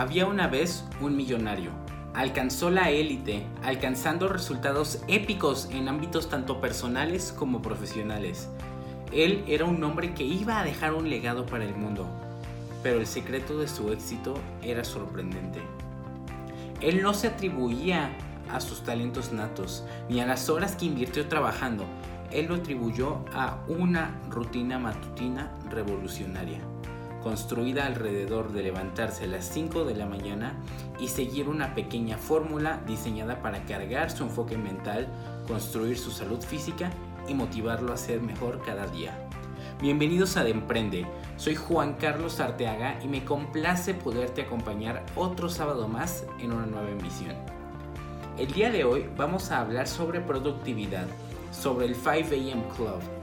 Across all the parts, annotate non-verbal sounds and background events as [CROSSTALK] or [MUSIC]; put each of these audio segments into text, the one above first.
Había una vez un millonario. Alcanzó la élite, alcanzando resultados épicos en ámbitos tanto personales como profesionales. Él era un hombre que iba a dejar un legado para el mundo, pero el secreto de su éxito era sorprendente. Él no se atribuía a sus talentos natos, ni a las horas que invirtió trabajando. Él lo atribuyó a una rutina matutina revolucionaria construida alrededor de levantarse a las 5 de la mañana y seguir una pequeña fórmula diseñada para cargar su enfoque mental, construir su salud física y motivarlo a ser mejor cada día. Bienvenidos a De Emprende, soy Juan Carlos Arteaga y me complace poderte acompañar otro sábado más en una nueva emisión. El día de hoy vamos a hablar sobre productividad, sobre el 5 AM Club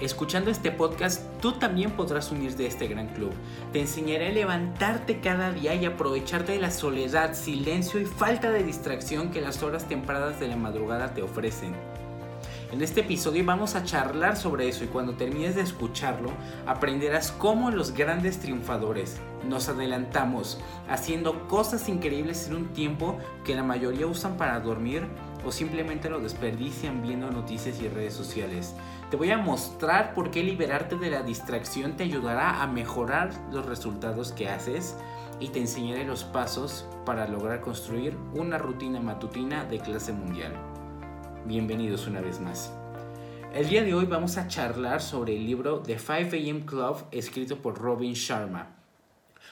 Escuchando este podcast, tú también podrás unirte a este gran club. Te enseñaré a levantarte cada día y aprovecharte de la soledad, silencio y falta de distracción que las horas tempranas de la madrugada te ofrecen. En este episodio vamos a charlar sobre eso y cuando termines de escucharlo aprenderás cómo los grandes triunfadores nos adelantamos haciendo cosas increíbles en un tiempo que la mayoría usan para dormir o simplemente lo desperdician viendo noticias y redes sociales. Te voy a mostrar por qué liberarte de la distracción te ayudará a mejorar los resultados que haces y te enseñaré los pasos para lograr construir una rutina matutina de clase mundial. Bienvenidos una vez más. El día de hoy vamos a charlar sobre el libro The 5 AM Club escrito por Robin Sharma.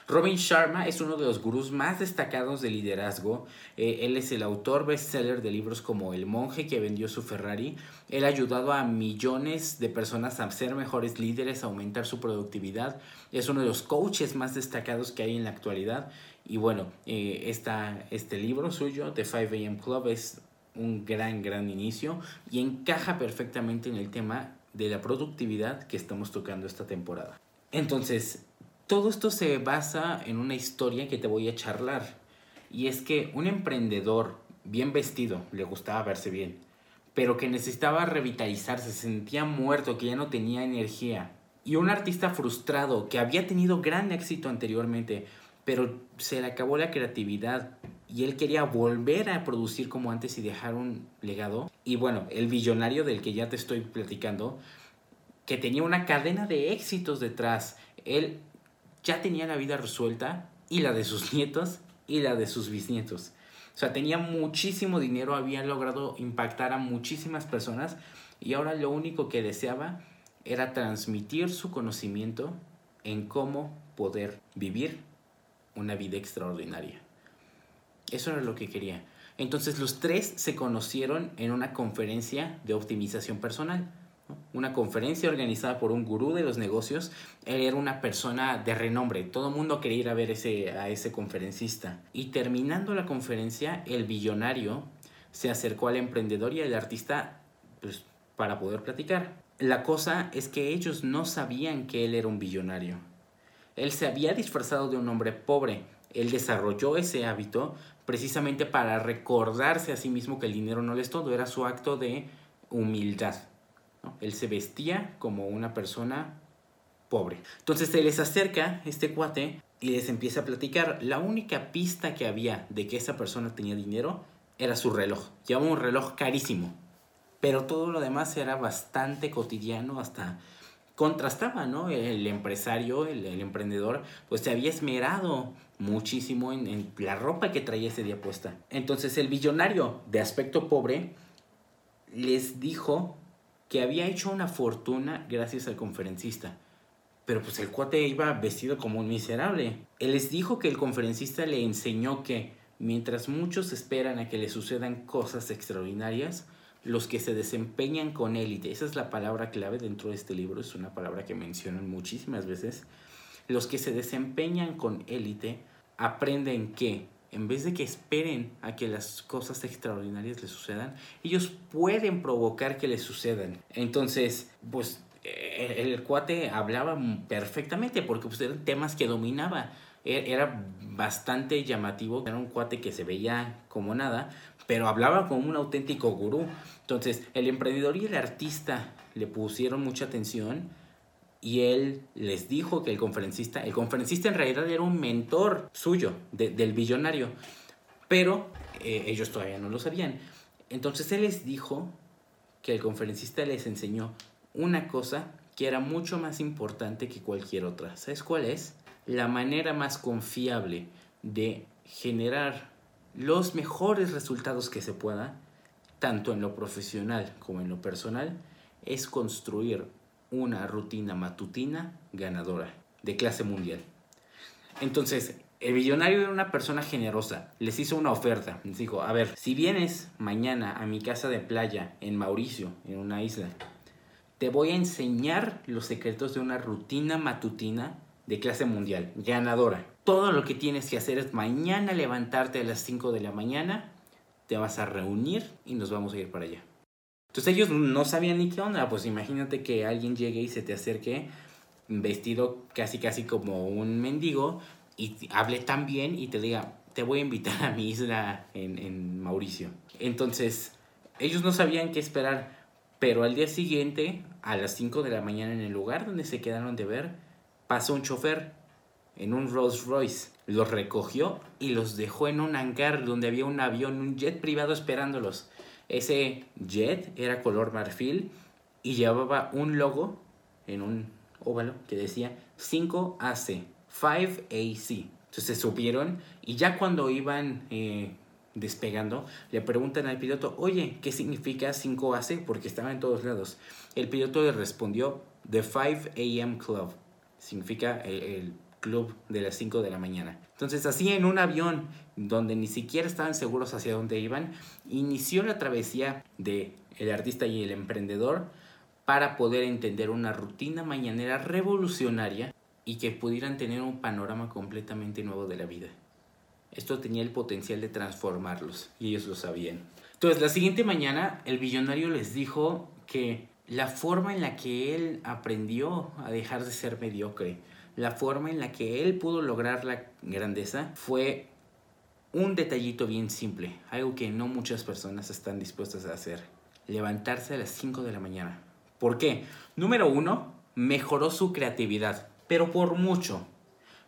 Robin Sharma es uno de los gurús más destacados de liderazgo. Eh, él es el autor bestseller de libros como El monje que vendió su Ferrari. Él ha ayudado a millones de personas a ser mejores líderes, a aumentar su productividad. Es uno de los coaches más destacados que hay en la actualidad. Y bueno, eh, este libro suyo, The 5 AM Club, es un gran, gran inicio y encaja perfectamente en el tema de la productividad que estamos tocando esta temporada. Entonces, todo esto se basa en una historia que te voy a charlar. Y es que un emprendedor bien vestido, le gustaba verse bien, pero que necesitaba revitalizarse, se sentía muerto, que ya no tenía energía. Y un artista frustrado que había tenido gran éxito anteriormente, pero se le acabó la creatividad y él quería volver a producir como antes y dejar un legado. Y bueno, el billonario del que ya te estoy platicando, que tenía una cadena de éxitos detrás. Él ya tenía la vida resuelta y la de sus [LAUGHS] nietos y la de sus bisnietos. O sea, tenía muchísimo dinero, había logrado impactar a muchísimas personas y ahora lo único que deseaba era transmitir su conocimiento en cómo poder vivir una vida extraordinaria. Eso era lo que quería. Entonces los tres se conocieron en una conferencia de optimización personal una conferencia organizada por un gurú de los negocios. Él era una persona de renombre, todo el mundo quería ir a ver ese, a ese conferencista. Y terminando la conferencia, el billonario se acercó al emprendedor y al artista pues, para poder platicar. La cosa es que ellos no sabían que él era un billonario. Él se había disfrazado de un hombre pobre. Él desarrolló ese hábito precisamente para recordarse a sí mismo que el dinero no es todo, era su acto de humildad. Él se vestía como una persona pobre. Entonces se les acerca este cuate y les empieza a platicar. La única pista que había de que esa persona tenía dinero era su reloj. Llevaba un reloj carísimo. Pero todo lo demás era bastante cotidiano, hasta contrastaba, ¿no? El empresario, el, emprendedor, pues se había esmerado muchísimo en, en, la ropa que traía ese día puesta. Entonces el billonario de aspecto pobre les dijo que había hecho una fortuna gracias al conferencista. Pero pues el cuate iba vestido como un miserable. Él les dijo que el conferencista le enseñó que mientras muchos esperan a que le sucedan cosas extraordinarias, los que se desempeñan con élite, esa es la palabra clave dentro de este libro, es una palabra que mencionan muchísimas veces, los que se desempeñan con élite aprenden que en vez de que esperen a que las cosas extraordinarias les sucedan, ellos pueden provocar que les sucedan. Entonces, pues eh, el, cuate hablaba perfectamente porque pues, eran temas que dominaba. E, era bastante llamativo, era un cuate que se veía como nada, pero hablaba como un auténtico gurú. Entonces, el emprendedor y el artista le pusieron mucha atención y él les dijo que el conferencista, el conferencista en realidad era un mentor suyo, del billonario, pero eh, ellos todavía no lo sabían. Entonces él les dijo que el conferencista les enseñó una cosa que era mucho más importante que cualquier otra. ¿Sabes cuál es? La manera más confiable de generar los mejores resultados que se pueda, tanto en lo profesional como en lo personal, es construir una rutina matutina ganadora de clase mundial. Entonces, el billonario era una persona generosa. Les hizo una oferta. Les dijo, a ver, si vienes mañana a mi casa de playa en Mauricio, en una isla, te voy a enseñar los secretos de una rutina matutina de clase mundial, ganadora. Todo lo que tienes que hacer es mañana levantarte a las 5 de la mañana, te vas a reunir y nos vamos a ir para allá. Entonces ellos no sabían ni qué onda, pues imagínate que alguien llegue y se te acerque vestido casi casi como un mendigo y hable tan bien y te diga, te voy a invitar a mi isla en, en Mauricio. Entonces ellos no sabían qué esperar, pero al día siguiente, a las 5 de la mañana en el lugar donde se quedaron de ver, pasó un chofer en un Rolls Royce. Los recogió y los dejó en un hangar donde había un avión, un jet privado esperándolos. Ese jet era color marfil y llevaba un logo en un óvalo que decía 5AC, 5AC. Entonces se subieron y ya cuando iban eh, despegando, le preguntan al piloto, oye, ¿qué significa 5AC? Porque estaba en todos lados. El piloto le respondió, The 5 AM Club. Significa el club de las 5 de la mañana. Entonces así en un avión donde ni siquiera estaban seguros hacia dónde iban, inició la travesía de el artista y el emprendedor para poder entender una rutina mañanera revolucionaria y que pudieran tener un panorama completamente nuevo de la vida. Esto tenía el potencial de transformarlos y ellos lo sabían. Entonces la siguiente mañana el billonario les dijo que la forma en la que él aprendió a dejar de ser mediocre, la forma en la que él pudo lograr la grandeza fue un detallito bien simple, algo que no muchas personas están dispuestas a hacer. Levantarse a las 5 de la mañana. ¿Por qué? Número uno, mejoró su creatividad, pero por mucho.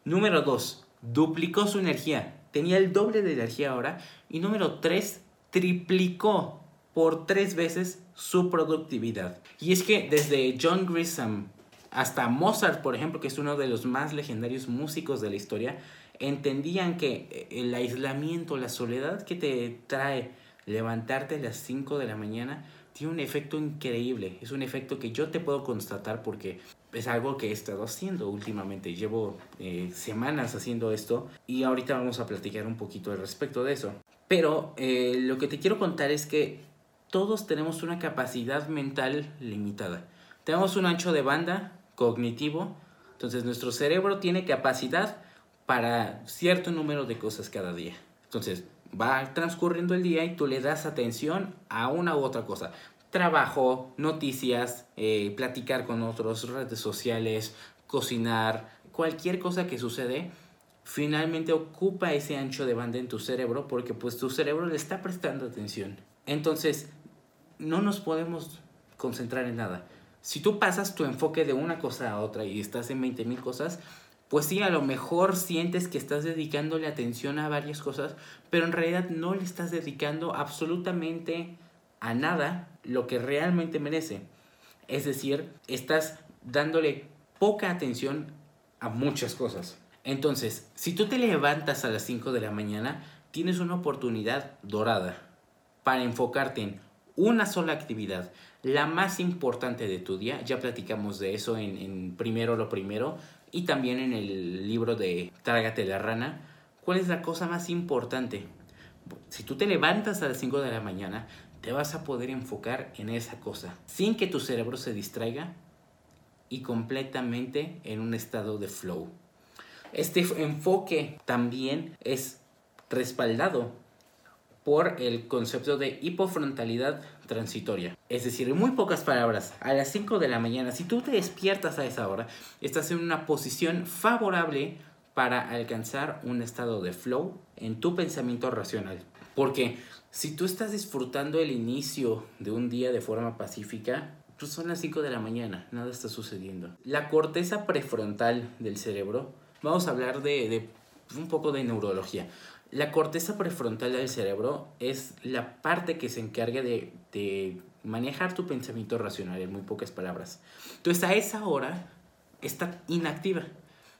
Número dos, duplicó su energía. Tenía el doble de energía ahora. Y número tres, triplicó por tres veces su productividad. Y es que desde John Grisham hasta Mozart, por ejemplo, que es uno de los más legendarios músicos de la historia, entendían que el aislamiento, la soledad que te trae levantarte a las 5 de la mañana, tiene un efecto increíble. Es un efecto que yo te puedo constatar porque es algo que he estado haciendo últimamente. Llevo eh, semanas haciendo esto y ahorita vamos a platicar un poquito al respecto de eso. Pero eh, lo que te quiero contar es que todos tenemos una capacidad mental limitada. Tenemos un ancho de banda cognitivo. Entonces nuestro cerebro tiene capacidad para cierto número de cosas cada día. Entonces va transcurriendo el día y tú le das atención a una u otra cosa. Trabajo, noticias, eh, platicar con otros, redes sociales, cocinar, cualquier cosa que sucede, finalmente ocupa ese ancho de banda en tu cerebro porque pues tu cerebro le está prestando atención. Entonces, no nos podemos concentrar en nada si tú pasas tu enfoque de una cosa a otra y estás en 20.000 cosas, pues sí, a lo mejor sientes que estás dedicándole atención a varias cosas, pero en realidad no le estás dedicando absolutamente a nada lo que realmente merece. Es decir, estás dándole poca atención a muchas cosas. Entonces, si tú te levantas a las 5 de la mañana, tienes una oportunidad dorada para enfocarte en una sola actividad la más importante de tu día. Ya platicamos de eso en, Primero lo Primero y también en el libro de Trágate la rana. ¿Cuál es la cosa más importante? Si tú te levantas a las 5 de la mañana, te vas a poder enfocar en esa cosa sin que tu cerebro se distraiga y completamente en un estado de flow. Este enfoque también es respaldado por el concepto de hipofrontalidad transitoria. Es decir, en muy pocas palabras, a las 5 de la mañana, si tú te despiertas a esa hora, estás en una posición favorable para alcanzar un estado de flow en tu pensamiento racional. Porque si tú estás disfrutando el inicio de un día de forma pacífica, Pues son las 5 de la mañana, nada está sucediendo. La corteza prefrontal del cerebro, vamos a hablar de, de un poco de neurología. La corteza prefrontal del cerebro es la parte que se encarga de, de manejar tu pensamiento racional, en muy pocas palabras. Entonces a esa hora está inactiva.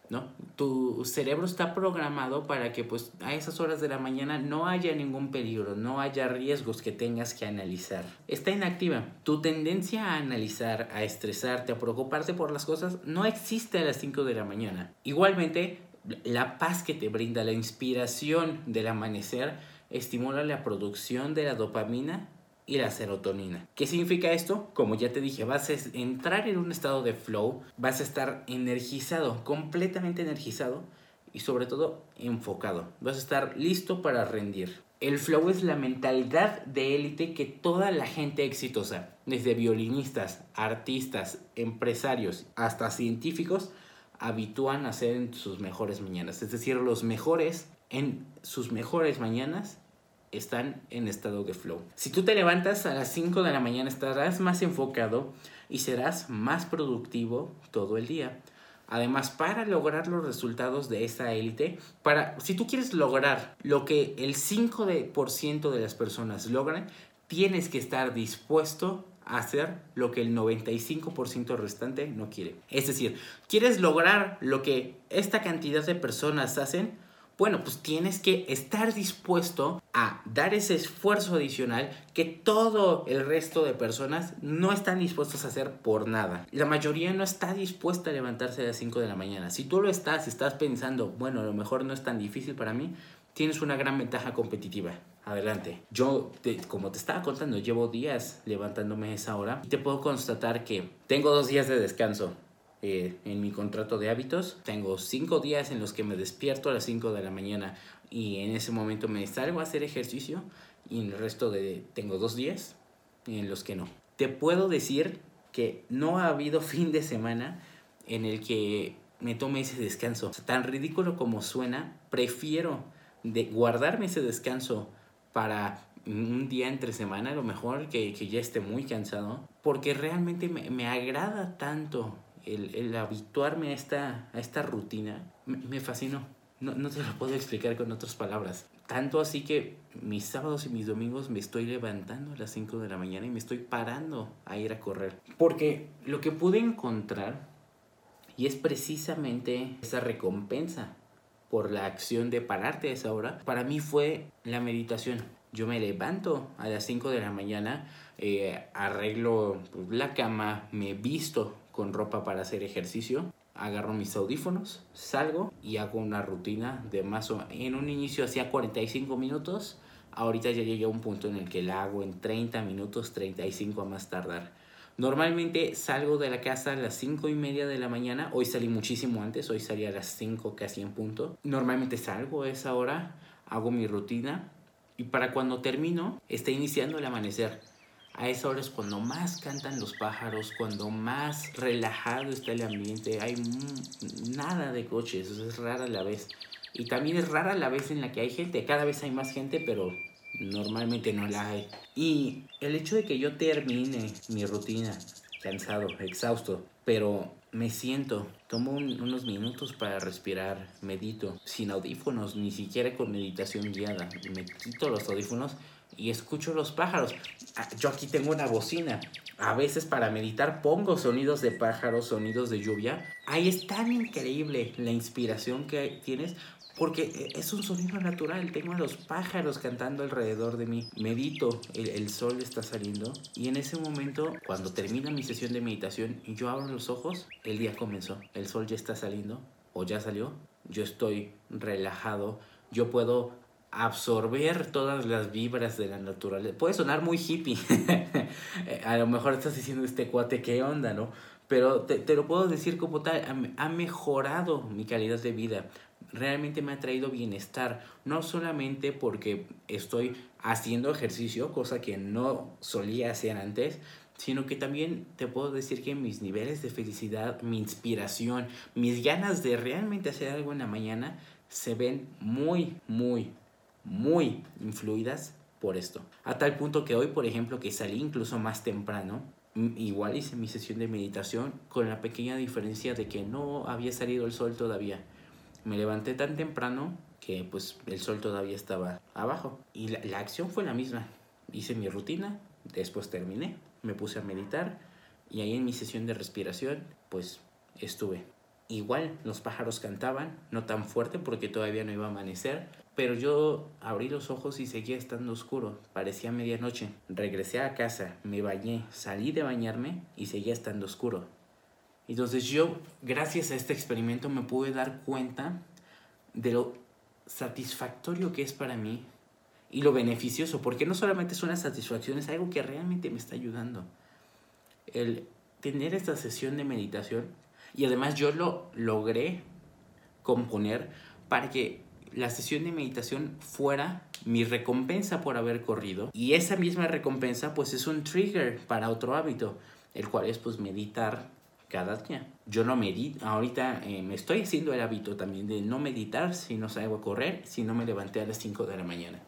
¿no? Tu cerebro está programado para que pues a esas horas de la mañana no haya ningún peligro, no haya riesgos que tengas que analizar. Está inactiva. Tu tendencia a analizar, a estresarte, a preocuparte por las cosas no existe a las 5 de la mañana. Igualmente, la paz que te brinda, la inspiración del amanecer, estimula la producción de la dopamina y la serotonina. ¿Qué significa esto? Como ya te dije, vas a entrar en un estado de flow, vas a estar energizado, completamente energizado y sobre todo enfocado. Vas a estar listo para rendir. El flow es la mentalidad de élite que toda la gente exitosa, desde violinistas, artistas, empresarios hasta científicos, habitúan a hacer en sus mejores mañanas. Es decir, los mejores en sus mejores mañanas están en estado de flow. Si tú te levantas a las 5 de la mañana estarás más enfocado y serás más productivo todo el día. Además, para lograr los resultados de esa élite, para si tú quieres lograr lo que el 5% de las personas logran, tienes que estar dispuesto hacer lo que el 95% restante no quiere. Es decir, quieres lograr lo que esta cantidad de personas hacen, bueno, pues tienes que estar dispuesto a dar ese esfuerzo adicional que todo el resto de personas no están dispuestos a hacer por nada. La mayoría no está dispuesta a levantarse a las 5 de la mañana. Si tú lo estás, estás pensando, bueno, a lo mejor no es tan difícil para mí, tienes una gran ventaja competitiva. Adelante. Yo, como te estaba contando, llevo días levantándome a esa hora y te puedo constatar que tengo dos días de descanso eh, en mi contrato de hábitos. Tengo cinco días en los que me despierto a las 5 de la mañana y en ese momento me salgo a hacer ejercicio y en el resto de tengo dos días en los que no. Te puedo decir que no ha habido [LAUGHS] fin de semana en el que me tome ese descanso. tan ridículo como suena, prefiero de guardarme ese descanso para un día entre semana, a lo mejor que, que ya esté muy cansado, porque realmente me, me agrada tanto el, habituarme a esta, a esta rutina me, fascinó. No, no te lo puedo explicar con otras palabras. Tanto así que mis sábados y mis domingos me estoy levantando a las 5 de la mañana y me estoy parando a ir a correr. Porque lo que pude encontrar, y es precisamente esa recompensa por la acción de pararte a esa hora, para mí fue la meditación. Yo me levanto a las 5 de la mañana, eh, arreglo la cama, me visto con ropa para hacer ejercicio. Agarro mis audífonos, salgo y hago una rutina de más En un inicio hacía 45 minutos, ahorita ya llegué a un punto en el que la hago en 30 minutos, 35 a más tardar. Normalmente salgo de la casa a las 5 y media de la mañana. Hoy salí muchísimo antes, hoy salí a las 5 casi en punto. Normalmente salgo a esa hora, hago mi rutina y para cuando termino está iniciando el amanecer. A esa hora es cuando más cantan los pájaros, cuando más relajado está el ambiente. Hay nada de coches, es rara la vez. Y también es rara la vez en la que hay gente. Cada vez hay más gente, pero normalmente no la hay. Y el hecho de que yo termine mi rutina, cansado, exhausto, pero me siento, tomo unos minutos para respirar, medito, sin audífonos, ni siquiera con meditación guiada. Me quito los audífonos y escucho los pájaros. Ah, yo aquí tengo una bocina. A veces para meditar pongo sonidos de pájaros, sonidos de lluvia. Ahí es tan increíble la inspiración que tienes porque es un sonido natural. Tengo a los pájaros cantando alrededor de mí. Medito, el, el, sol está saliendo y en ese momento, cuando termina mi sesión de meditación y yo abro los ojos, el día comenzó. El sol ya está saliendo o ya salió. Yo estoy relajado. Yo puedo absorber todas las vibras de la naturaleza. Puede sonar muy hippie. [LAUGHS] a lo mejor estás diciendo este cuate, ¿qué onda, no? Pero te, te lo puedo decir como tal, ha, mejorado mi calidad de vida. Realmente me ha traído bienestar. No solamente porque estoy haciendo ejercicio, cosa que no solía hacer antes, sino que también te puedo decir que mis niveles de felicidad, mi inspiración, mis ganas de realmente hacer algo en la mañana se ven muy, muy, muy influidas por esto. A tal punto que hoy, por ejemplo, que salí incluso más temprano, igual hice mi sesión de meditación con la pequeña diferencia de que no había salido el sol todavía. Me levanté tan temprano que pues el sol todavía estaba abajo y la, la acción fue la misma. Hice mi rutina, después terminé, me puse a meditar y ahí en mi sesión de respiración pues estuve. Igual los pájaros cantaban, no tan fuerte porque todavía no iba a amanecer, pero yo abrí los ojos y seguía estando oscuro, parecía medianoche. Regresé a casa, me bañé, salí de bañarme y seguía estando oscuro. Entonces yo, gracias a este experimento, me pude dar cuenta de lo satisfactorio que es para mí y lo beneficioso, porque no solamente es una satisfacción, es algo que realmente me está ayudando. El tener esta sesión de meditación y además yo lo logré componer para que la sesión de meditación fuera mi recompensa por haber corrido y esa misma recompensa pues es un trigger para otro hábito, el cual es pues meditar cada día. Yo no medito, ahorita eh, me estoy haciendo el hábito también de no meditar si no salgo a correr, si no me levanté a las 5 de la mañana.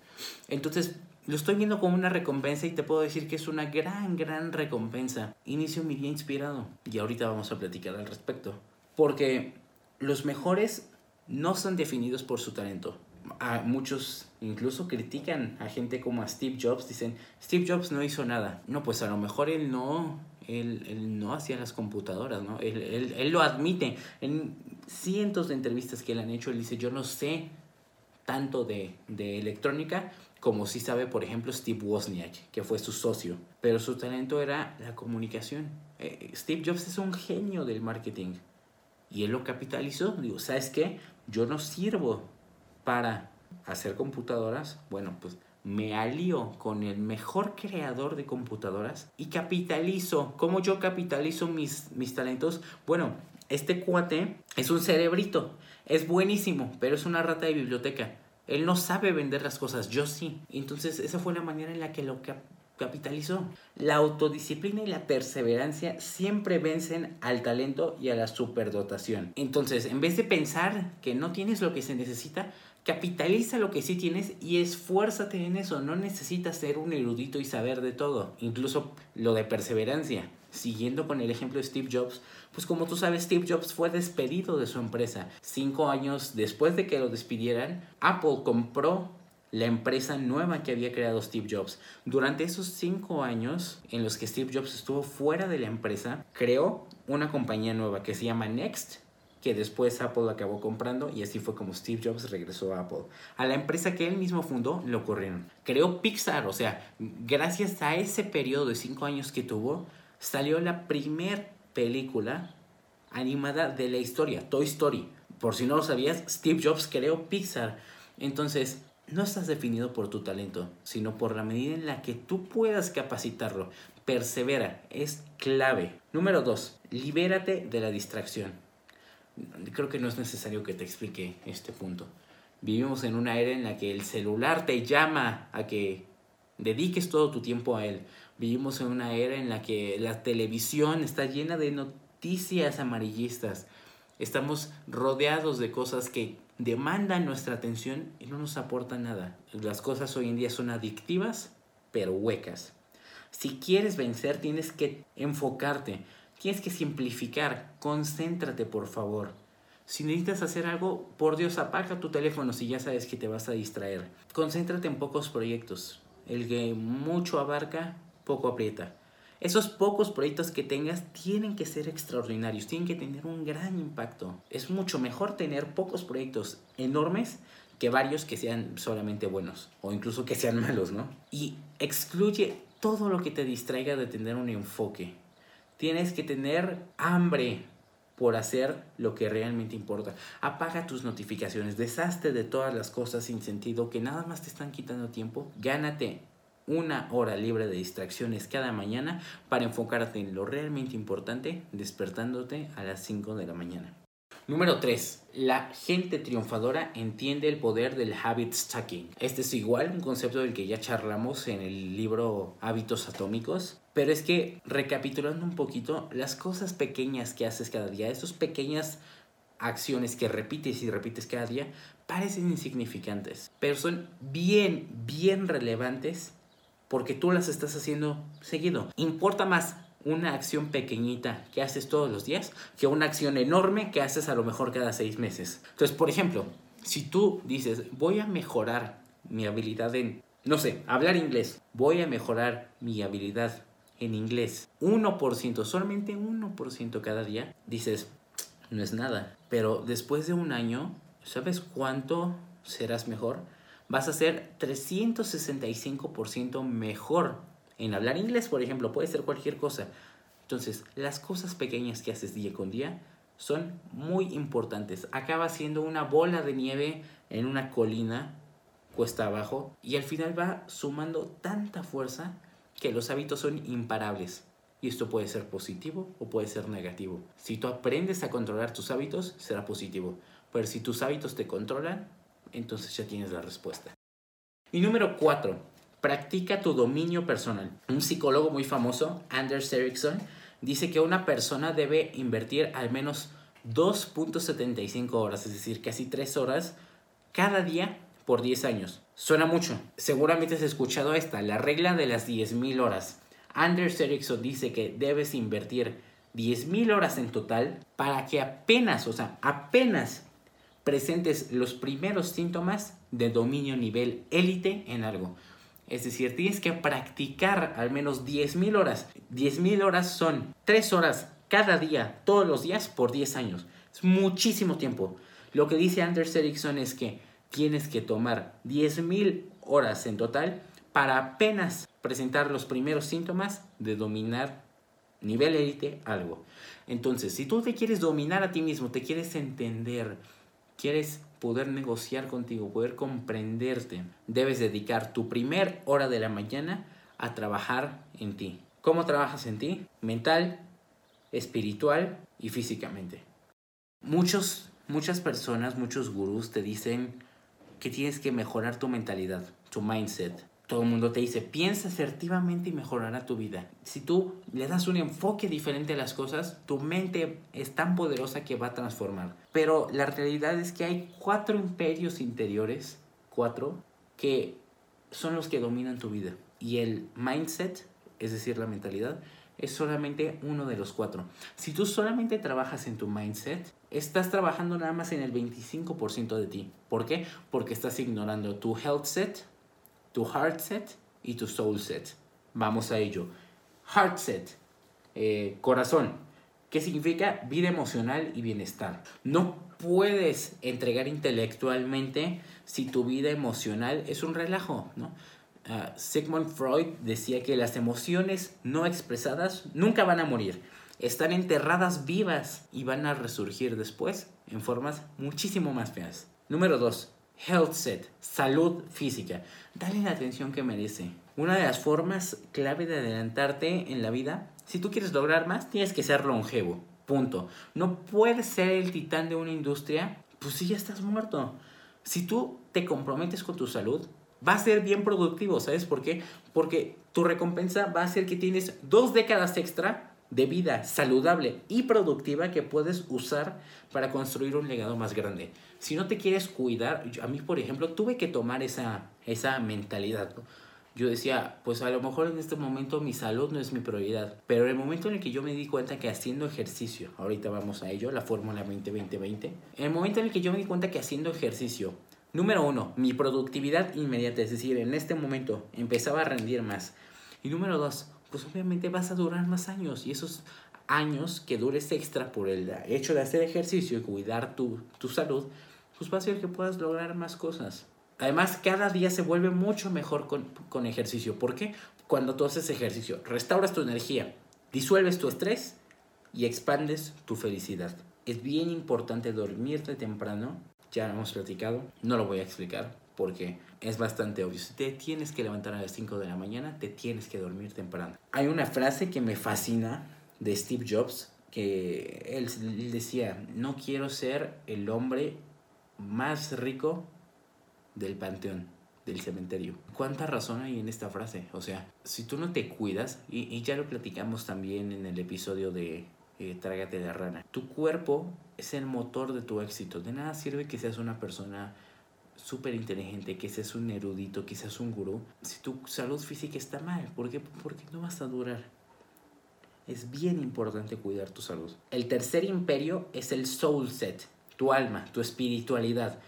Entonces lo estoy viendo como una recompensa y te puedo decir que es una gran, gran recompensa. Inicio mi día inspirado y ahorita vamos a platicar al respecto. Porque los mejores no son definidos por su talento. A muchos incluso critican a gente como a Steve Jobs, dicen, Steve Jobs no hizo nada. No, pues a lo mejor él no, él, no hacía las computadoras, ¿no? Él, él, lo admite. En cientos de entrevistas que le han hecho, él dice, yo no sé tanto de, de electrónica como sí sabe, por ejemplo, Steve Wozniak, que fue su socio. Pero su talento era la comunicación. Eh, Steve Jobs es un genio del marketing. Y él lo capitalizó. Digo, ¿sabes qué? yo no sirvo para hacer computadoras, bueno, pues me alío con el mejor creador de computadoras y capitalizo. ¿Cómo yo capitalizo mis, mis talentos? Bueno, este cuate es un cerebrito, es buenísimo, pero es una rata de biblioteca. Él no sabe vender las cosas, yo sí. Entonces esa fue la manera en la que lo capitalizó. La autodisciplina y la perseverancia siempre vencen al talento y a la superdotación. Entonces, en vez de pensar que no tienes lo que se necesita, capitaliza lo que sí tienes y esfuérzate en eso. No necesitas ser un erudito y saber de todo. Incluso lo de perseverancia. Siguiendo con el ejemplo de Steve Jobs, pues como tú sabes, Steve Jobs fue despedido de su empresa. Cinco años después de que lo despidieran, Apple compró la empresa nueva que había creado Steve Jobs. Durante esos cinco años en los que Steve Jobs estuvo fuera de la empresa, creó una compañía nueva que se llama Next, que después Apple acabó comprando y así fue como Steve Jobs regresó a Apple. A la empresa que él mismo fundó lo corrieron. Creó Pixar, o sea, gracias a ese periodo de cinco años que tuvo, salió la primer película animada de la historia, Toy Story. Por si no lo sabías, Steve Jobs creó Pixar. Entonces, no estás definido por tu talento, sino por la medida en la que tú puedas capacitarlo. Persevera, es clave. Número dos, libérate de la distracción. Creo que no es necesario que te explique este punto. Vivimos en una era en la que el celular te llama a que dediques todo tu tiempo a él. Vivimos en una era en la que la televisión está llena de noticias amarillistas. Estamos rodeados de cosas que demandan nuestra atención y no nos aportan nada. Las cosas hoy en día son adictivas, pero huecas. Si quieres vencer, tienes que enfocarte, tienes que simplificar, concéntrate por favor. Si necesitas hacer algo, por Dios, apaga tu teléfono si ya sabes que te vas a distraer. Concéntrate en pocos proyectos. El que mucho abarca, poco aprieta. Esos pocos proyectos que tengas tienen que ser extraordinarios, tienen que tener un gran impacto. Es mucho mejor tener pocos proyectos enormes que varios que sean solamente buenos o incluso que sean malos, ¿no? Y excluye todo lo que te distraiga de tener un enfoque. Tienes que tener hambre por hacer lo que realmente importa. Apaga tus notificaciones, deshazte de todas las cosas sin sentido que nada más te están quitando tiempo. Gánate una hora libre de distracciones cada mañana para enfocarte en lo realmente importante, despertándote a las 5 de la mañana. Número 3. La gente triunfadora entiende el poder del habit stacking. Este es igual un concepto del que ya charlamos en el libro Hábitos Atómicos, pero es que recapitulando un poquito, las cosas pequeñas que haces cada día, estas pequeñas acciones que repites y repites cada día, parecen insignificantes, pero son bien, bien relevantes porque tú las estás haciendo seguido. Importa más una acción pequeñita que haces todos los días que una acción enorme que haces a lo mejor cada seis meses. Entonces, por ejemplo, si tú dices, voy a mejorar mi habilidad en, no sé, hablar inglés, voy a mejorar mi habilidad en inglés 1%, solamente 1% cada día, dices, no es nada. Pero después de un año, ¿sabes cuánto serás mejor? Vas a ser 365% mejor en hablar inglés, por ejemplo, puede ser cualquier cosa. Entonces, las cosas pequeñas que haces día con día son muy importantes. Acaba siendo una bola de nieve en una colina cuesta abajo y al final va sumando tanta fuerza que los hábitos son imparables. Y esto puede ser positivo o puede ser negativo. Si tú aprendes a controlar tus hábitos, será positivo. Pero si tus hábitos te controlan, entonces ya tienes la respuesta. Y número 4, practica tu dominio personal. Un psicólogo muy famoso, Anders Ericsson, dice que una persona debe invertir al menos 2.75 horas, es decir, casi 3 horas cada día por 10 años. Suena mucho. Seguramente has escuchado esta, la regla de las 10.000 horas. Anders Ericsson dice que debes invertir 10.000 horas en total para que apenas, o sea, apenas presentes los primeros síntomas de dominio nivel élite en algo. Es decir, tienes que practicar al menos 10.000 horas. 10.000 horas son 3 horas cada día, todos los días, por 10 años. Es muchísimo tiempo. Lo que dice Anders Ericsson es que tienes que tomar 10.000 horas en total para apenas presentar los primeros síntomas de dominar nivel élite algo. Entonces, si tú te quieres dominar a ti mismo, te quieres entender, quieres poder negociar contigo, poder comprenderte, debes dedicar tu primer hora de la mañana a trabajar en ti. ¿Cómo trabajas en ti? Mental, espiritual y físicamente. Muchos, muchas personas, muchos gurús te dicen que tienes que mejorar tu mentalidad, tu mindset, todo el mundo te dice, piensa asertivamente y mejorará tu vida. Si tú le das un enfoque diferente a las cosas, tu mente es tan poderosa que va a transformar. Pero la realidad es que hay cuatro imperios interiores, cuatro, que son los que dominan tu vida. Y el mindset, es decir, la mentalidad, es solamente uno de los cuatro. Si tú solamente trabajas en tu mindset, estás trabajando nada más en el 25% de ti. ¿Por qué? Porque estás ignorando tu health set, tu heart set y tu soul set. Vamos a ello. Heart set, eh, corazón. ¿Qué significa? Vida emocional y bienestar. No puedes entregar intelectualmente si tu vida emocional es un relajo, ¿no? Ah, Sigmund Freud decía que las emociones no expresadas nunca van a morir. Están enterradas vivas y van a resurgir después en formas muchísimo más feas. Número 2 health set, salud física. Dale la atención que merece. Una de las formas clave de adelantarte en la vida, si tú quieres lograr más, tienes que ser longevo. Punto. No puedes ser el titán de una industria, pues si ya estás muerto. Si tú te comprometes con tu salud, va a ser bien productivo, ¿sabes por qué? Porque tu recompensa va a ser que tienes dos décadas extra de vida saludable y productiva que puedes usar para construir un legado más grande. Si no te quieres cuidar, a mí por ejemplo tuve que tomar esa, esa mentalidad. Yo decía, pues a lo mejor en este momento mi salud no es mi prioridad, pero en el momento en el que yo me di cuenta que haciendo ejercicio, ahorita vamos a ello, la fórmula 20-20-20, en el momento en el que yo me di cuenta que haciendo ejercicio, número uno, mi productividad inmediata, es decir, en este momento empezaba a rendir más. Y número dos, pues obviamente vas a durar más años y esos años que dures extra por el hecho de hacer ejercicio y cuidar tu, tu salud, pues va a ser que puedas lograr más cosas. Además, cada día se vuelve mucho mejor con, con ejercicio. ¿Por qué? Cuando tú haces ejercicio, restauras tu energía, disuelves tu estrés y expandes tu felicidad. Es bien importante dormirte temprano, ya lo hemos platicado, no lo voy a explicar porque es bastante obvio. Si te tienes que levantar a las 5 de la mañana, te tienes que dormir temprano. Hay una frase que me fascina de Steve Jobs, que él, decía, no quiero ser el hombre más rico del panteón, del cementerio. ¿Cuánta razón hay en esta frase? O sea, si tú no te cuidas, y, ya lo platicamos también en el episodio de eh, Trágate de rana, tu cuerpo es el motor de tu éxito. De nada sirve que seas una persona súper inteligente, que seas un erudito, que seas un gurú, si tu salud física está mal, ¿por qué? Porque no vas a durar. Es bien importante cuidar tu salud. El tercer imperio es el soul set, tu alma, tu espiritualidad.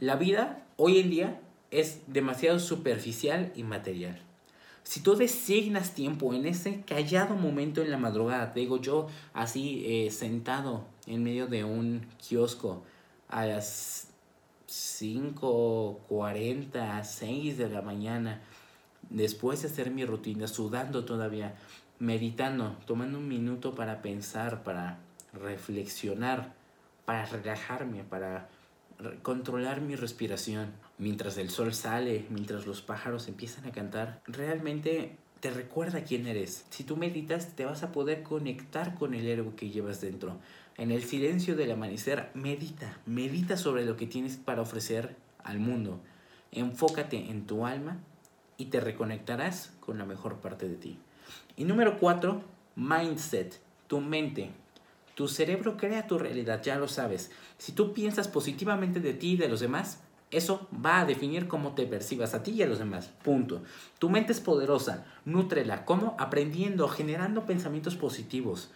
La vida hoy en día es demasiado superficial y material. Si tú designas tiempo en ese callado momento en la madrugada, te digo yo así eh, sentado en medio de un kiosco a las 5.40, 6 de la mañana, después de hacer mi rutina, sudando todavía, meditando, tomando un minuto para pensar, para reflexionar, para relajarme, para controlar mi respiración, mientras el sol sale, mientras los pájaros empiezan a cantar, realmente te recuerda quién eres. Si tú meditas, te vas a poder conectar con el héroe que llevas dentro. En el silencio del amanecer, medita, medita sobre lo que tienes para ofrecer al mundo. Enfócate en tu alma y te reconectarás con la mejor parte de ti. Y número cuatro, mindset, tu mente. Tu cerebro crea tu realidad, ya lo sabes. Si tú piensas positivamente de ti y de los demás, eso va a definir cómo te percibas a ti y a los demás. Punto. Tu mente es poderosa. Nútrela. ¿Cómo? Aprendiendo, generando pensamientos positivos.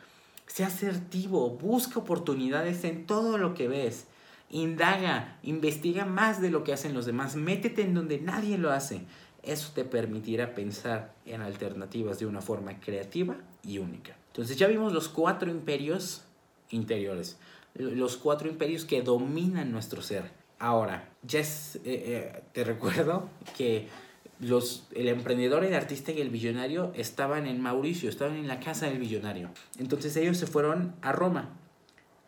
Sea asertivo. Busca oportunidades en todo lo que ves. Indaga. Investiga más de lo que hacen los demás. Métete en donde nadie lo hace. Eso te permitirá pensar en alternativas de una forma creativa y única. Entonces ya vimos los cuatro imperios interiores. Los cuatro imperios que dominan nuestro ser Ahora, ya eh, eh, te recuerdo que los, el emprendedor, el artista y el billonario estaban en Mauricio, estaban en la casa del billonario. Entonces ellos se fueron a Roma.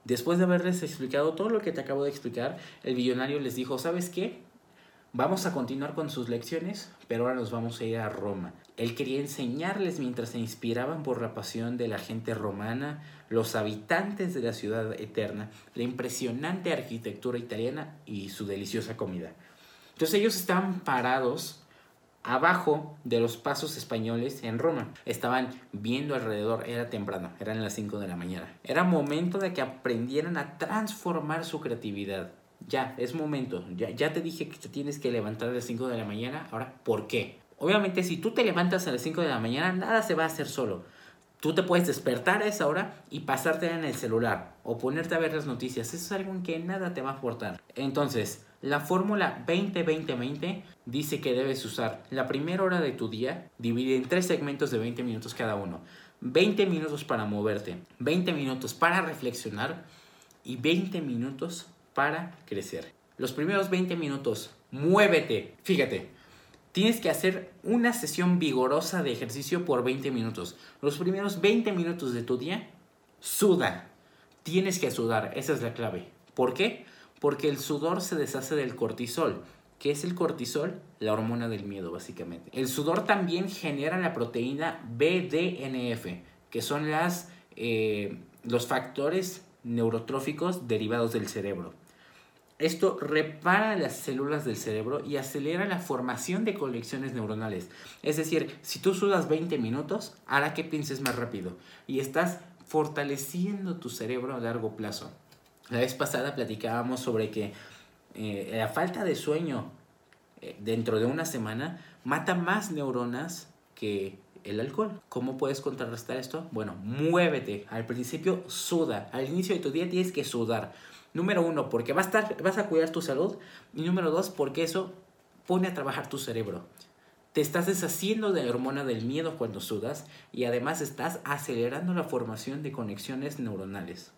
Después de haberles explicado todo lo que te acabo de explicar, el billonario les dijo, ¿sabes qué? Vamos a continuar con sus lecciones, pero ahora nos vamos a ir a Roma. Él quería enseñarles mientras se inspiraban por la pasión de la gente romana, los habitantes de la ciudad eterna, la impresionante arquitectura italiana y su deliciosa comida. Entonces ellos estaban parados abajo de los pasos españoles en Roma. Estaban viendo alrededor, era temprano, eran las 5 de la mañana. Era momento de que aprendieran a transformar su creatividad ya, es momento. Ya, te dije que te tienes que levantar a las 5 de la mañana. Ahora, ¿por qué? Obviamente, si tú te levantas a las 5 de la mañana, nada se va a hacer solo. Tú te puedes despertar a esa hora y pasarte en el celular o ponerte a ver las noticias. Eso es algo en que nada te va a aportar. Entonces, la fórmula 20-20-20 dice que debes usar la primera hora de tu día, dividida en tres segmentos de 20 minutos cada uno. 20 minutos para moverte, 20 minutos para reflexionar y 20 minutos para crecer. Los primeros 20 minutos, muévete. Fíjate, tienes que hacer una sesión vigorosa de ejercicio por 20 minutos. Los primeros 20 minutos de tu día, suda. Tienes que sudar, esa es la clave. ¿Por qué? Porque el sudor se deshace del cortisol. ¿Qué es el cortisol? La hormona del miedo, básicamente. El sudor también genera la proteína BDNF, que son las, eh, los factores neurotróficos derivados del cerebro. Esto repara las células del cerebro y acelera la formación de conexiones neuronales. Es decir, si tú sudas 20 minutos, hará que pienses más rápido y estás fortaleciendo tu cerebro a largo plazo. La vez pasada platicábamos sobre que eh, la falta de sueño eh, dentro de una semana mata más neuronas que el alcohol. ¿Cómo puedes contrarrestar esto? Bueno, muévete. Al principio suda. Al inicio de tu día tienes que sudar. Número uno, porque vas a, cuidar tu salud. Y número dos, porque eso pone a trabajar tu cerebro. Te estás deshaciendo de la hormona del miedo cuando sudas y además estás acelerando la formación de conexiones neuronales.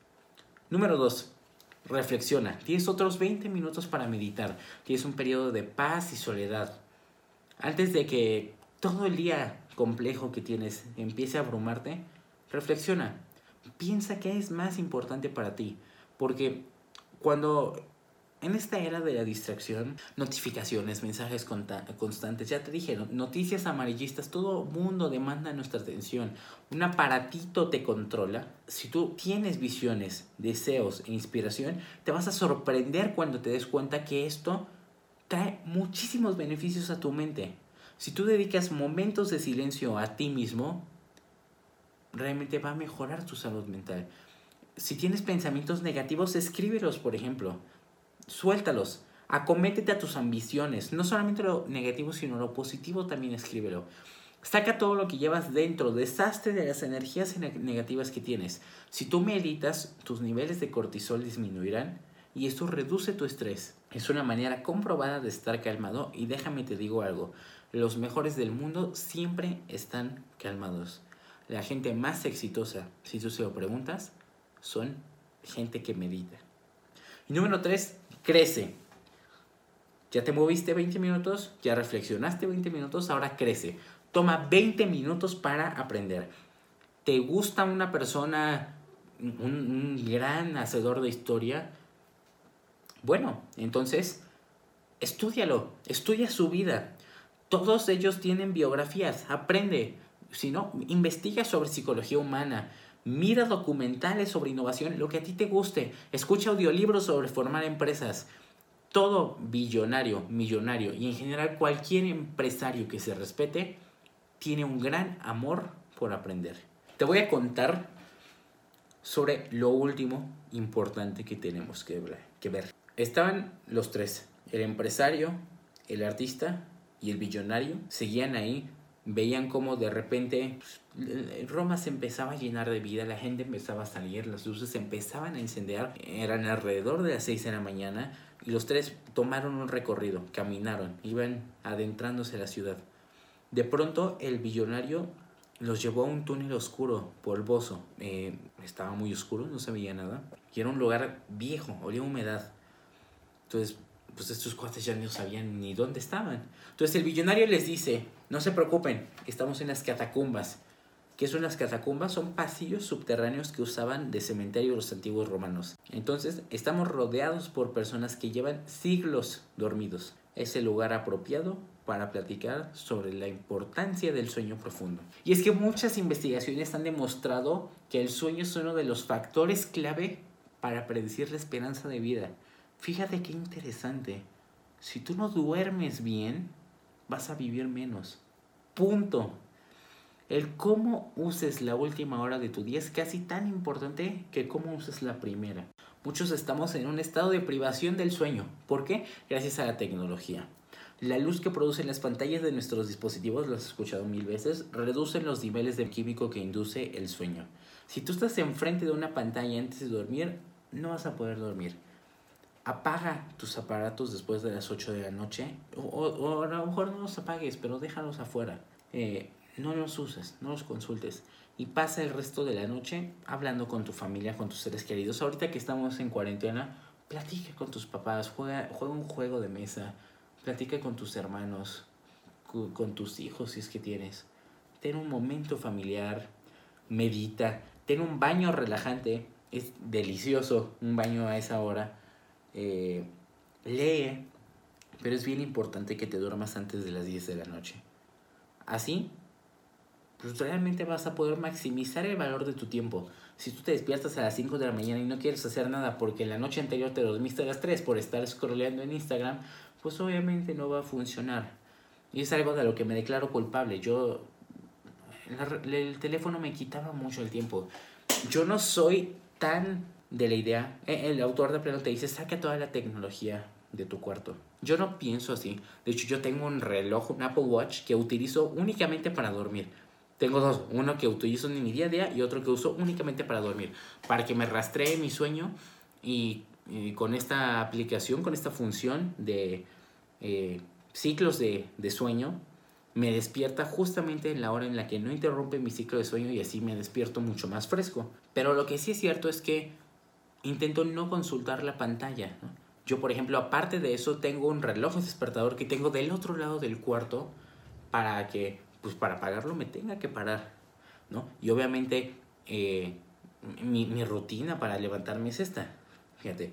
Número dos, reflexiona. Tienes otros 20 minutos para meditar. Tienes un periodo de paz y soledad. Antes de que todo el día complejo que tienes empiece a abrumarte, reflexiona. Piensa qué es más importante para ti. Porque cuando en esta era de la distracción, notificaciones, mensajes constantes, ya te dije, noticias amarillistas, todo mundo demanda nuestra atención. Un aparatito te controla. Si tú tienes visiones, deseos e inspiración, te vas a sorprender cuando te des cuenta que esto trae muchísimos beneficios a tu mente. Si tú dedicas momentos de silencio a ti mismo, realmente va a mejorar tu salud mental si tienes pensamientos negativos, escríbelos, por ejemplo. Suéltalos. Acométete a tus ambiciones. No solamente lo negativo, sino lo positivo también escríbelo. Saca todo lo que llevas dentro, deshazte de las energías negativas que tienes. Si tú meditas, tus niveles de cortisol disminuirán y esto reduce tu estrés. Es una manera comprobada de estar calmado y déjame te digo algo, los mejores del mundo siempre están calmados. La gente más exitosa, si tú se lo preguntas, son gente que medita. Número 3, crece. Ya te moviste 20 minutos, ya reflexionaste 20 minutos, ahora crece. Toma 20 minutos para aprender. ¿Te gusta una persona, un, gran hacedor de historia? Bueno, entonces, estudialo, estudia su vida. Todos ellos tienen biografías, aprende. Si no, investiga sobre psicología humana, mira documentales sobre innovación, lo que a ti te guste, escucha audiolibros sobre formar empresas. Todo billonario, millonario y en general cualquier empresario que se respete tiene un gran amor por aprender. Te voy a contar sobre lo último importante que tenemos que ver. Estaban los tres, el empresario, el artista y el billonario. Seguían ahí, veían cómo de repente pues, Roma se empezaba a llenar de vida, la gente empezaba a salir, las luces empezaban a encender. Eran alrededor de las 6 de la mañana y los tres tomaron un recorrido, caminaron, iban adentrándose a la ciudad. De pronto el billonario los llevó a un túnel oscuro, polvoso. Eh, estaba muy oscuro, no se veía nada. Y era un lugar viejo, olía humedad. Entonces, pues estos cuates ya no sabían ni dónde estaban. Entonces el billonario les dice, no se preocupen, estamos en las catacumbas. ¿Qué son las catacumbas? Son pasillos subterráneos que usaban de cementerio los antiguos romanos. Entonces, estamos rodeados por personas que llevan siglos dormidos. Es el lugar apropiado para platicar sobre la importancia del sueño profundo. Y es que muchas investigaciones han demostrado que el sueño es uno de los factores clave para predecir la esperanza de vida. Fíjate qué interesante. Si tú no duermes bien, vas a vivir menos. Punto. El cómo uses la última hora de tu día es casi tan importante que cómo uses la primera. Muchos estamos en un estado de privación del sueño. ¿Por qué? Gracias a la tecnología. La luz que producen las pantallas de nuestros dispositivos, lo has escuchado mil veces, reducen los niveles de químico que induce el sueño. Si tú estás enfrente de una pantalla antes de dormir, no vas a poder dormir. Apaga tus aparatos después de las 8 de la noche, o, a lo mejor no los apagues, pero déjalos afuera. Eh, no los uses, no los consultes y pasa el resto de la noche hablando con tu familia, con tus seres queridos. Ahorita que estamos en cuarentena, platica con tus papás, juega, juega un juego de mesa, Platica con tus hermanos, con tus hijos si es que tienes. Ten un momento familiar, medita, ten un baño relajante, es delicioso un baño a esa hora. Eh, lee, pero es bien importante que te duermas antes de las 10 de la noche. Así, pues realmente vas a poder maximizar el valor de tu tiempo. Si tú te despiertas a las 5 de la mañana y no quieres hacer nada porque la noche anterior te dormiste a las 3 por estar scrolleando en Instagram, pues obviamente no va a funcionar. Y es algo de lo que me declaro culpable. Yo, el teléfono me quitaba mucho el tiempo. Yo no soy tan de la idea. E, el autor de plano te dice, saca toda la tecnología de tu cuarto. Yo no pienso así. De hecho, yo tengo un reloj, un Apple Watch, que utilizo únicamente para dormir. Tengo dos, uno que utilizo en mi día a día y otro que uso únicamente para dormir, para que me rastree mi sueño y con esta aplicación, con esta función de eh, ciclos de, sueño, me despierta justamente en la hora en la que no interrumpe mi ciclo de sueño y así me despierto mucho más fresco. Pero lo que sí es cierto es que intento no consultar la pantalla. Yo, por ejemplo, aparte de eso, tengo un reloj despertador que tengo del otro lado del cuarto para que, pues para apagarlo me tenga que parar, ¿no? Y obviamente eh, mi, rutina para levantarme es esta. Fíjate,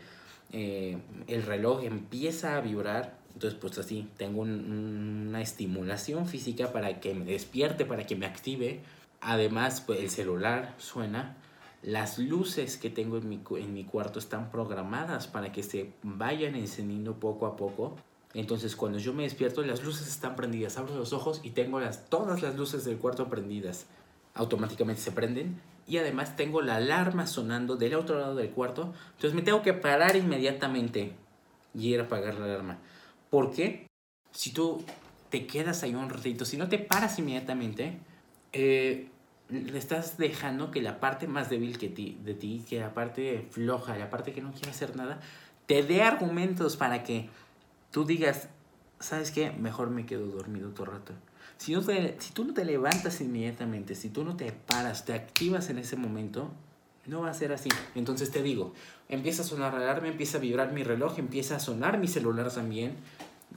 eh, el reloj empieza a vibrar entonces, pues así, tengo una estimulación física para que me despierte, para que me active. Además, pues el celular suena. Las luces que tengo en mi, en mi cuarto están programadas para que se vayan encendiendo poco a poco. Entonces, cuando yo me despierto, las luces están prendidas. Abro los ojos y tengo las, todas las luces del cuarto prendidas. Automáticamente se prenden. Y además tengo la alarma sonando del otro lado del cuarto. Entonces me tengo que parar inmediatamente y ir a apagar la alarma. ¿Por qué? Si tú te quedas ahí un ratito. Si no te paras inmediatamente, eh, le estás dejando que la parte más débil que ti, de ti, que la parte floja, la parte que no quiere hacer nada, te dé argumentos para que tú digas, ¿sabes qué? Mejor me quedo dormido todo el rato. Si, no si tú no te levantas inmediatamente, si tú no te paras, te activas en ese momento, no va a ser así. Entonces te digo, empieza a sonar la alarma, empieza a vibrar mi reloj, empieza a sonar mi celular también.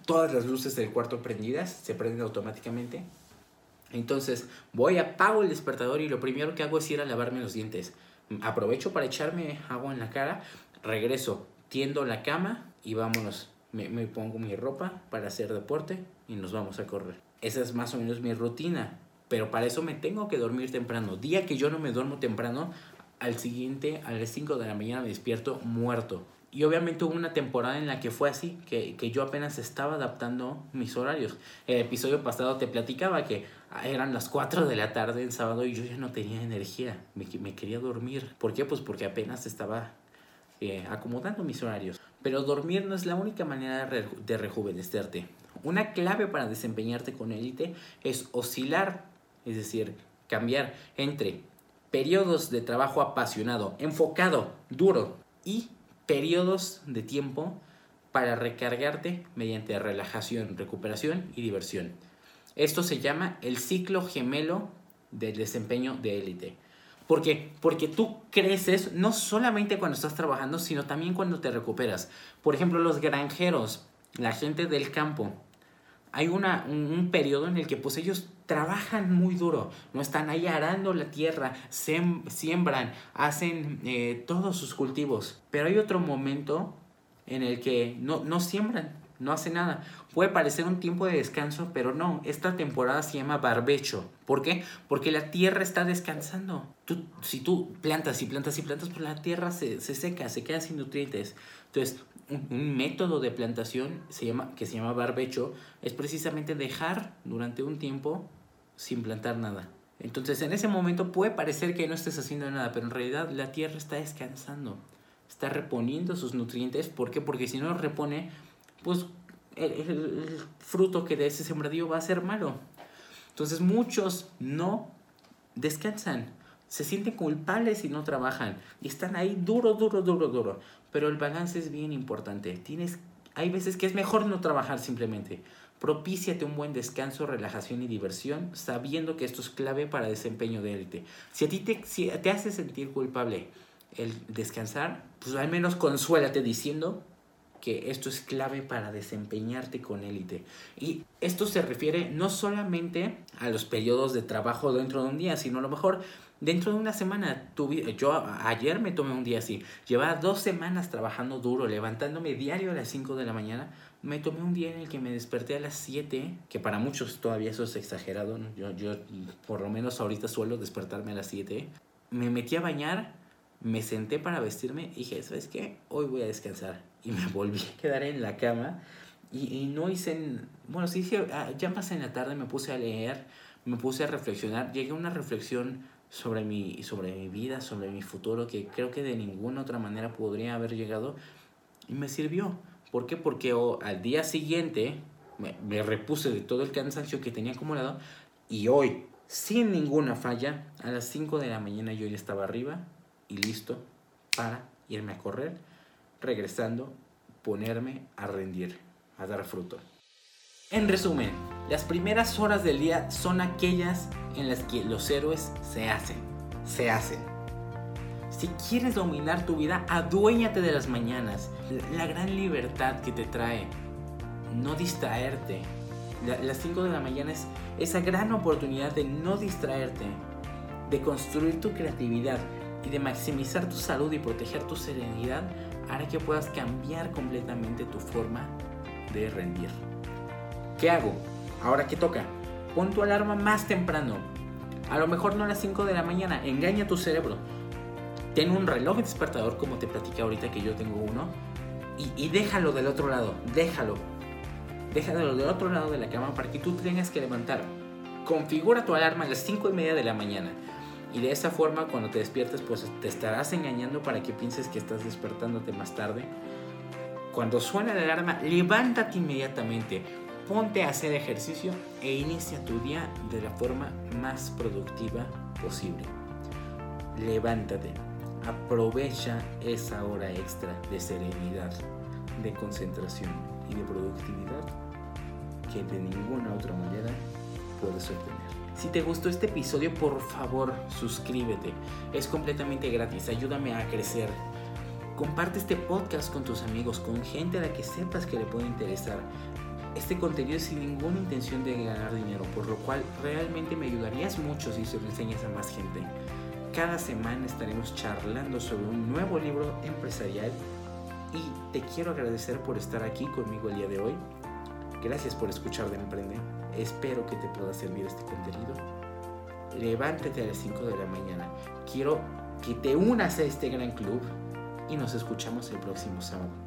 Todas las luces del cuarto prendidas se prenden automáticamente. Entonces voy, apago el despertador y lo primero que hago es ir a lavarme los dientes. Aprovecho para echarme agua en la cara, regreso, tiendo la cama y vámonos. Me, me pongo mi ropa para hacer deporte y nos vamos a correr. Esa es más o menos mi rutina. Pero para eso me tengo que dormir temprano. Día que yo no me duermo temprano, al siguiente, a las 5 de la mañana me despierto muerto. Y obviamente hubo una temporada en la que fue así, que, que, yo apenas estaba adaptando mis horarios. El episodio pasado te platicaba que eran las 4 de la tarde en sábado y yo ya no tenía energía, me, me quería dormir. ¿Por qué? Pues porque apenas estaba eh, acomodando mis horarios. Pero dormir no es la única manera de, de rejuvenecerte. Una clave para desempeñarte con élite es oscilar, es decir, cambiar entre periodos de trabajo apasionado, enfocado, duro y periodos de tiempo para recargarte mediante relajación, recuperación y diversión. Esto se llama el ciclo gemelo del desempeño de élite. ¿Por qué? Porque tú creces no solamente cuando estás trabajando, sino también cuando te recuperas. Por ejemplo, los granjeros, la gente del campo, hay una, un, periodo en el que pues ellos trabajan muy duro, no están ahí arando la tierra, siembran, hacen eh, todos sus cultivos, pero hay otro momento en el que no, no siembran, no hacen nada. Puede parecer un tiempo de descanso, pero no, esta temporada se llama barbecho. ¿Por qué? Porque la tierra está descansando. Tú, si tú plantas y plantas y plantas, pues la tierra se, se seca, se queda sin nutrientes. Entonces, un, método de plantación se llama, que se llama barbecho es precisamente dejar durante un tiempo sin plantar nada. Entonces en ese momento puede parecer que no estés haciendo nada, pero en realidad la tierra está descansando, está reponiendo sus nutrientes. ¿Por qué? Porque si no los repone, pues el, el fruto que de ese sembradío va a ser malo. Entonces muchos no descansan, se sienten culpables y no trabajan y están ahí duro, duro, duro, duro. Pero el balance es bien importante. Tienes, hay veces que es mejor no trabajar simplemente. Propíciate un buen descanso, relajación y diversión, sabiendo que esto es clave para desempeño de élite. Si a ti te, si te hace sentir culpable el descansar, pues al menos consuélate diciendo que esto es clave para desempeñarte con élite. Y esto se refiere no solamente a los periodos de trabajo dentro de un día, sino a lo mejor dentro de una semana. yo ayer me tomé un día así. Llevaba dos semanas trabajando duro, levantándome diario a las 5 de la mañana. Me tomé un día en el que me desperté a las 7, que para muchos todavía eso es exagerado. Yo, yo por lo menos ahorita suelo despertarme a las 7. Me metí a bañar, me senté para vestirme y dije, ¿sabes qué? Hoy voy a descansar y me volví a quedar en la cama y, no hice, bueno, sí, ah, ya pasé en la tarde, me puse a leer, me puse a reflexionar, llegué a una reflexión sobre mi, sobre mi vida, sobre mi futuro, que creo que de ninguna otra manera podría haber llegado y me sirvió. ¿Por qué? Porque al día siguiente me, me repuse de todo el cansancio que tenía acumulado y hoy, sin ninguna falla, a las 5 de la mañana yo ya estaba arriba y listo para irme a correr regresando, ponerme a rendir, a dar fruto. En resumen, las primeras horas del día son aquellas en las que los héroes se hacen, se hacen. Si quieres dominar tu vida, aduéñate de las mañanas, la gran libertad que te trae, no distraerte. las 5 de la mañana es esa gran oportunidad de no distraerte, de construir tu creatividad y de maximizar tu salud y proteger tu serenidad hará que puedas cambiar completamente tu forma de rendir. ¿Qué hago? Ahora que toca, pon tu alarma más temprano. A lo mejor no a las 5 de la mañana, engaña a tu cerebro. Ten un reloj despertador como te platicé ahorita que yo tengo uno y, y déjalo del otro lado, déjalo. Déjalo del otro lado de la cama para que tú tengas que levantar. Configura tu alarma a las 5 y media de la mañana. Y de esa forma cuando te despiertes pues te estarás engañando para que pienses que estás despertándote más tarde. Cuando suena la alarma, levántate inmediatamente. Ponte a hacer ejercicio e inicia tu día de la forma más productiva posible. Levántate, aprovecha esa hora extra de serenidad, de concentración y de productividad que de ninguna otra manera puedes obtener. Si te gustó este episodio, por favor, suscríbete. Es completamente gratis, ayúdame a crecer. Comparte este podcast con tus amigos, con gente a la que sepas que le puede interesar. Este contenido es sin ninguna intención de ganar dinero, por lo cual realmente me ayudarías mucho si se lo enseñas a más gente. Cada semana estaremos charlando sobre un nuevo libro empresarial y te quiero agradecer por estar aquí conmigo el día de hoy. Gracias por escuchar de Emprende. Espero que te pueda servir este contenido. Levántate a las 5 de la mañana. Quiero que te unas a este gran club y nos escuchamos el próximo sábado.